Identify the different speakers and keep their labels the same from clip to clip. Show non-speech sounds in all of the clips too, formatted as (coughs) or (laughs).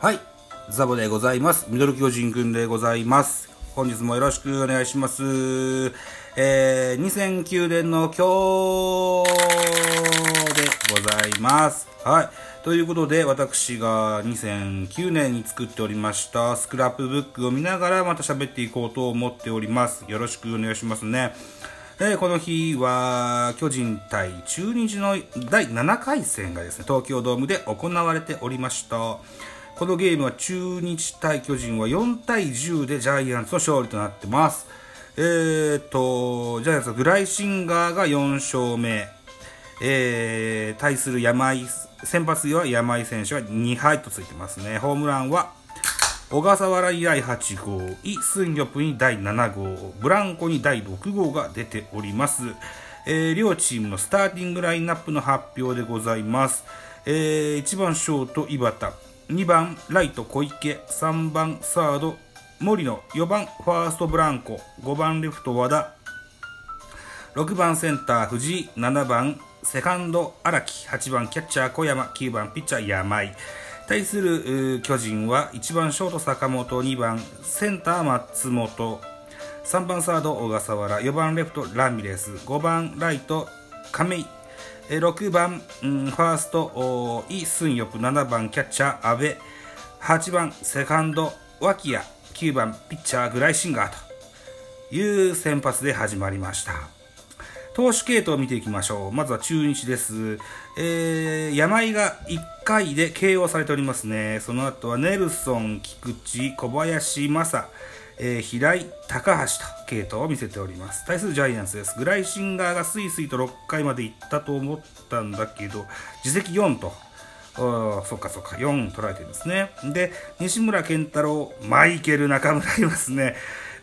Speaker 1: はい、ザボでございます。ミドル巨人くんでございます。本日もよろしくお願いします。えー、2009年の今日でございます。はい。ということで、私が2009年に作っておりましたスクラップブックを見ながらまた喋っていこうと思っております。よろしくお願いしますね。えーこの日は巨人対中日の第7回戦がですね東京ドームで行われておりましたこのゲームは中日対巨人は4対10でジャイアンツの勝利となってますえー、とジャイアンツはグライシンガーが4勝目えー対する山井先発は山井選手は2敗とついてますねホームランは小笠原以来8号、イ・スンギョプに第7号、ブランコに第6号が出ております。えー両チームのスターティングラインナップの発表でございます。えー1番ショート、井端、2番ライト、小池、3番サード、森野、4番ファースト、ブランコ、5番レフト、和田、6番センター藤井。7番セカンド荒木。8番キャッチャー小山。9番ピッチャー山井。対する巨人は1番ショート坂本。2番センター松本。3番サード小笠原。4番レフトラミレス。5番ライト亀井。6番、うんファーストおーイ・スンヨプ7番キャッチャー阿部8番セカンド脇谷9番ピッチャーグライシンガーという先発で始まりました。投手系統を見ていきましょう。まずは中日です、えー山井が1回で KO されておりますね。その後はネルソン菊池小林正えー平井高橋と系統を見せております。対するジャイアンツです。グライシンガーがスイスイと6回まで行ったと思ったんだけど自責4とそっかそっか4取られてるんですね。で西村健太郎マイケル中村いますね。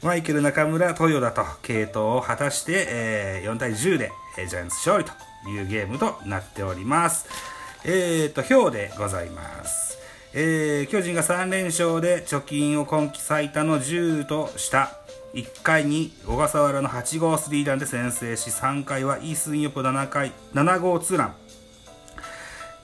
Speaker 1: マイケル中村豊田と系統を果たして、えー4対10で、えージャイアンツ勝利というゲームとなっております。えーと表でございます。えー巨人が3連勝で貯金を今季最多の10とした1回に小笠原の8号スリーランで先制し3回はイースンヨプ7回7号ツーラン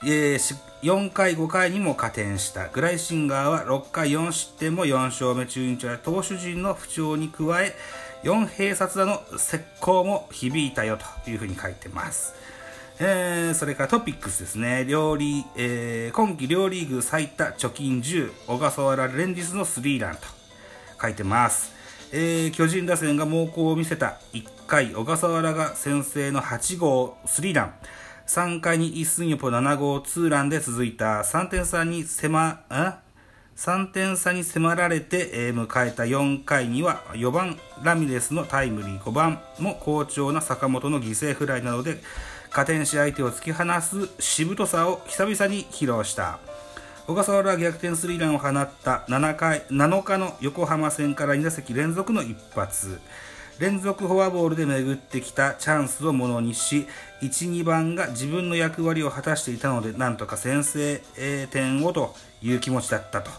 Speaker 1: えー4回、5回にも加点したグライシンガーは6回4失点も4勝目中日は投手陣の不調に加え4併殺打の石膏も響いたよというふうに書いてます。えーそれからトピックスですね。両リえー今季両リーグ最多貯金10、小笠原連日のスリーランと書いてます。えー巨人打線が猛攻を見せた1回、小笠原が先制の8号スリーラン。3回にイ・スンヨポ7号ツーランで続いた3点差に迫、ん3点差に迫られて、え迎えた4回には4番ラミレスのタイムリー5番も好調な坂本の犠牲フライなどで加点し相手を突き放すしぶとさを久々に披露した。小笠原は逆転スリーランを放った7回7日の横浜戦から2打席連続の一発。連続フォアボールで巡ってきたチャンスをものにし1、2番が自分の役割を果たしていたのでなんとか先制点をという気持ちだったと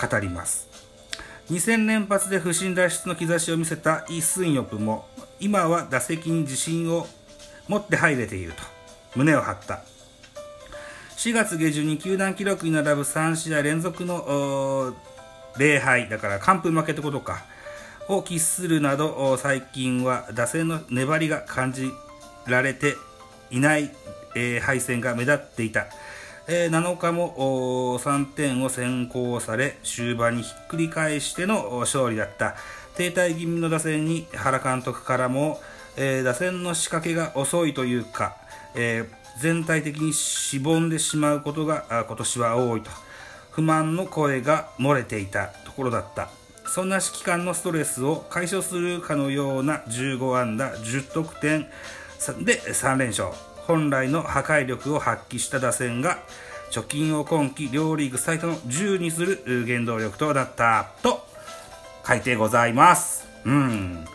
Speaker 1: 語ります。2戦連発で不振脱出の兆しを見せたイ・スンヨプも今は打席に自信を持って入れていると胸を張った。4月下旬に球団記録に並ぶ3試合連続の礼敗だから完封負けってことか。を喫するなど最近は打線の粘りが感じられていない、えー敗戦が目立っていた、えー7日も3点を先行され終盤にひっくり返しての勝利だった。停滞気味の打線に原監督からも、えー打線の仕掛けが遅いというか、えー全体的にしぼんでしまうことが今年は多いと。不満の声が漏れていたところだった。そんな指揮官のストレスを解消するかのような15安打10得点で3連勝本来の破壊力を発揮した打線が貯金を今季両リーグ最多の10にする原動力となったと書いてございます。うん。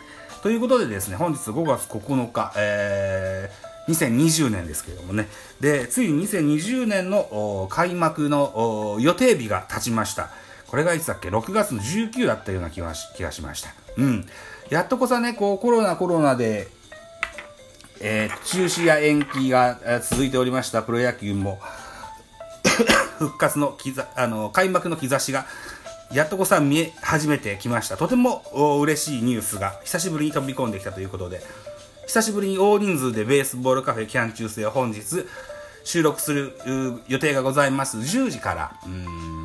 Speaker 1: ということでですね、本日5月9日、えー2020年ですけれどもね、で、ついに2020年の開幕の予定日が経ちました。これがいつだっけ ?6 月の19だったような気がし気がしました。うん。やっとこさね、こうコロナコロナで、えー中止や延期が続いておりましたプロ野球も (coughs) 復活のきざあの開幕の兆しがやっとこさ見え始めてきましたとても嬉しいニュースが久しぶりに飛び込んできたということで久しぶりに大人数でベースボールカフェキャン中世を本日収録する予定がございます10時からうん、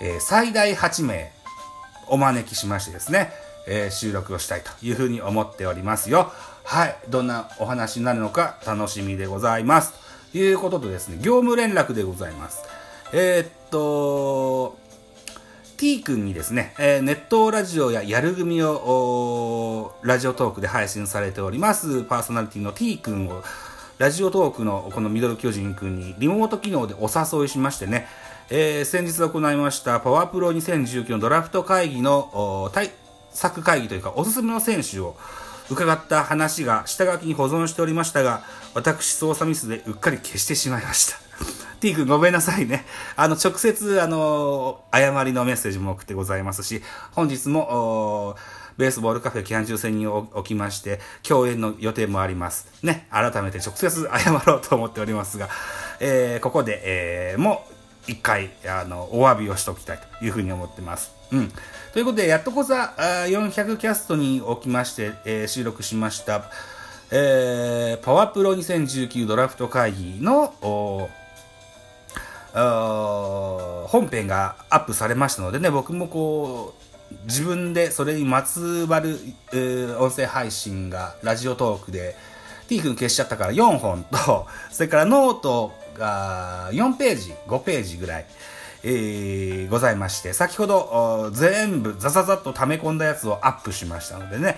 Speaker 1: えー、最大8名お招きしましてですね、えー、収録をしたいというふうに思っておりますよ。はい。どんなお話になるのか楽しみでございます。ということでですね業務連絡でございます。えー、っと T 君にですね、えー、ネットラジオややる組をラジオトークで配信されておりますパーソナリティの T 君をラジオトークのこのミドル巨人君にリモート機能でお誘いしましてね、えー、先日行いましたパワープロ2019のドラフト会議の対策会議というかおすすめの選手を伺った話が下書きに保存しておりましたが私操作ミスでうっかり消してしまいました (laughs) T 君ごめんなさいね。あの、直接、あの、誤りのメッセージも送ってございますし、本日も、ベースボールカフェ期間中戦におきまして、共演の予定もあります。ね、改めて直接謝ろうと思っておりますが、えー、ここで、えー、もう一回、あの、お詫びをしておきたいというふうに思ってます。うん。ということで、やっとこさ400キャストにおきまして、えー、収録しました、えー、パワプロ2019ドラフト会議の、本編がアップされましたのでね、僕もこう、自分でそれにまつわる、えー、音声配信がラジオトークで、T 君消しちゃったから4本と、それからノートが4ページ、5ページぐらい、えー、ございまして、先ほど全部ザザザッと溜め込んだやつをアップしましたのでね、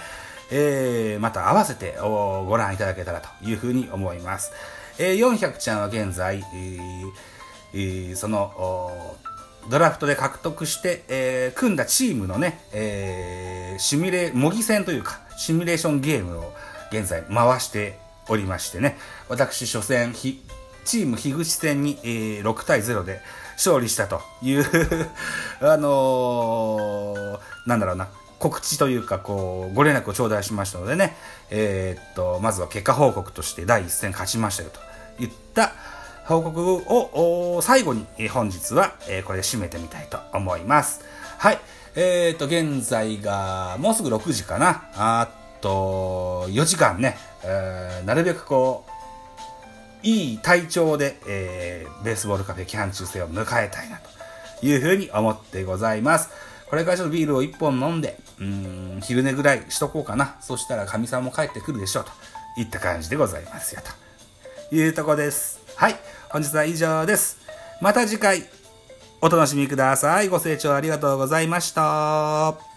Speaker 1: えー、また合わせてご覧いただけたらというふうに思います。えー、400ちゃんは現在、えー、そのドラフトで獲得して、えー、組んだチームのね、えー、シミュレ模擬戦というかシミュレーションゲームを現在回しておりましてね私初戦チーム樋口戦に、えー、6対0で勝利したという (laughs) あのー、なんだろうな告知というかこうご連絡を頂戴しましたのでね、えー、っとまずは結果報告として第1戦勝ちましたよといった報告を最後にえ本日はえこれで締めてみたいと思います。はい。えっ、と、現在がもうすぐ6時かな。あっと4時間ね、えー、なるべくこう、いい体調で、えー、ベースボールカフェ期間中世を迎えたいなというふうに思ってございます。これからちょっとビールを1本飲んで、うん、昼寝ぐらいしとこうかな。そしたら神さんも帰ってくるでしょうといった感じでございますよというとこです。はい。本日は以上です。また次回、お楽しみください。ご清聴ありがとうございました。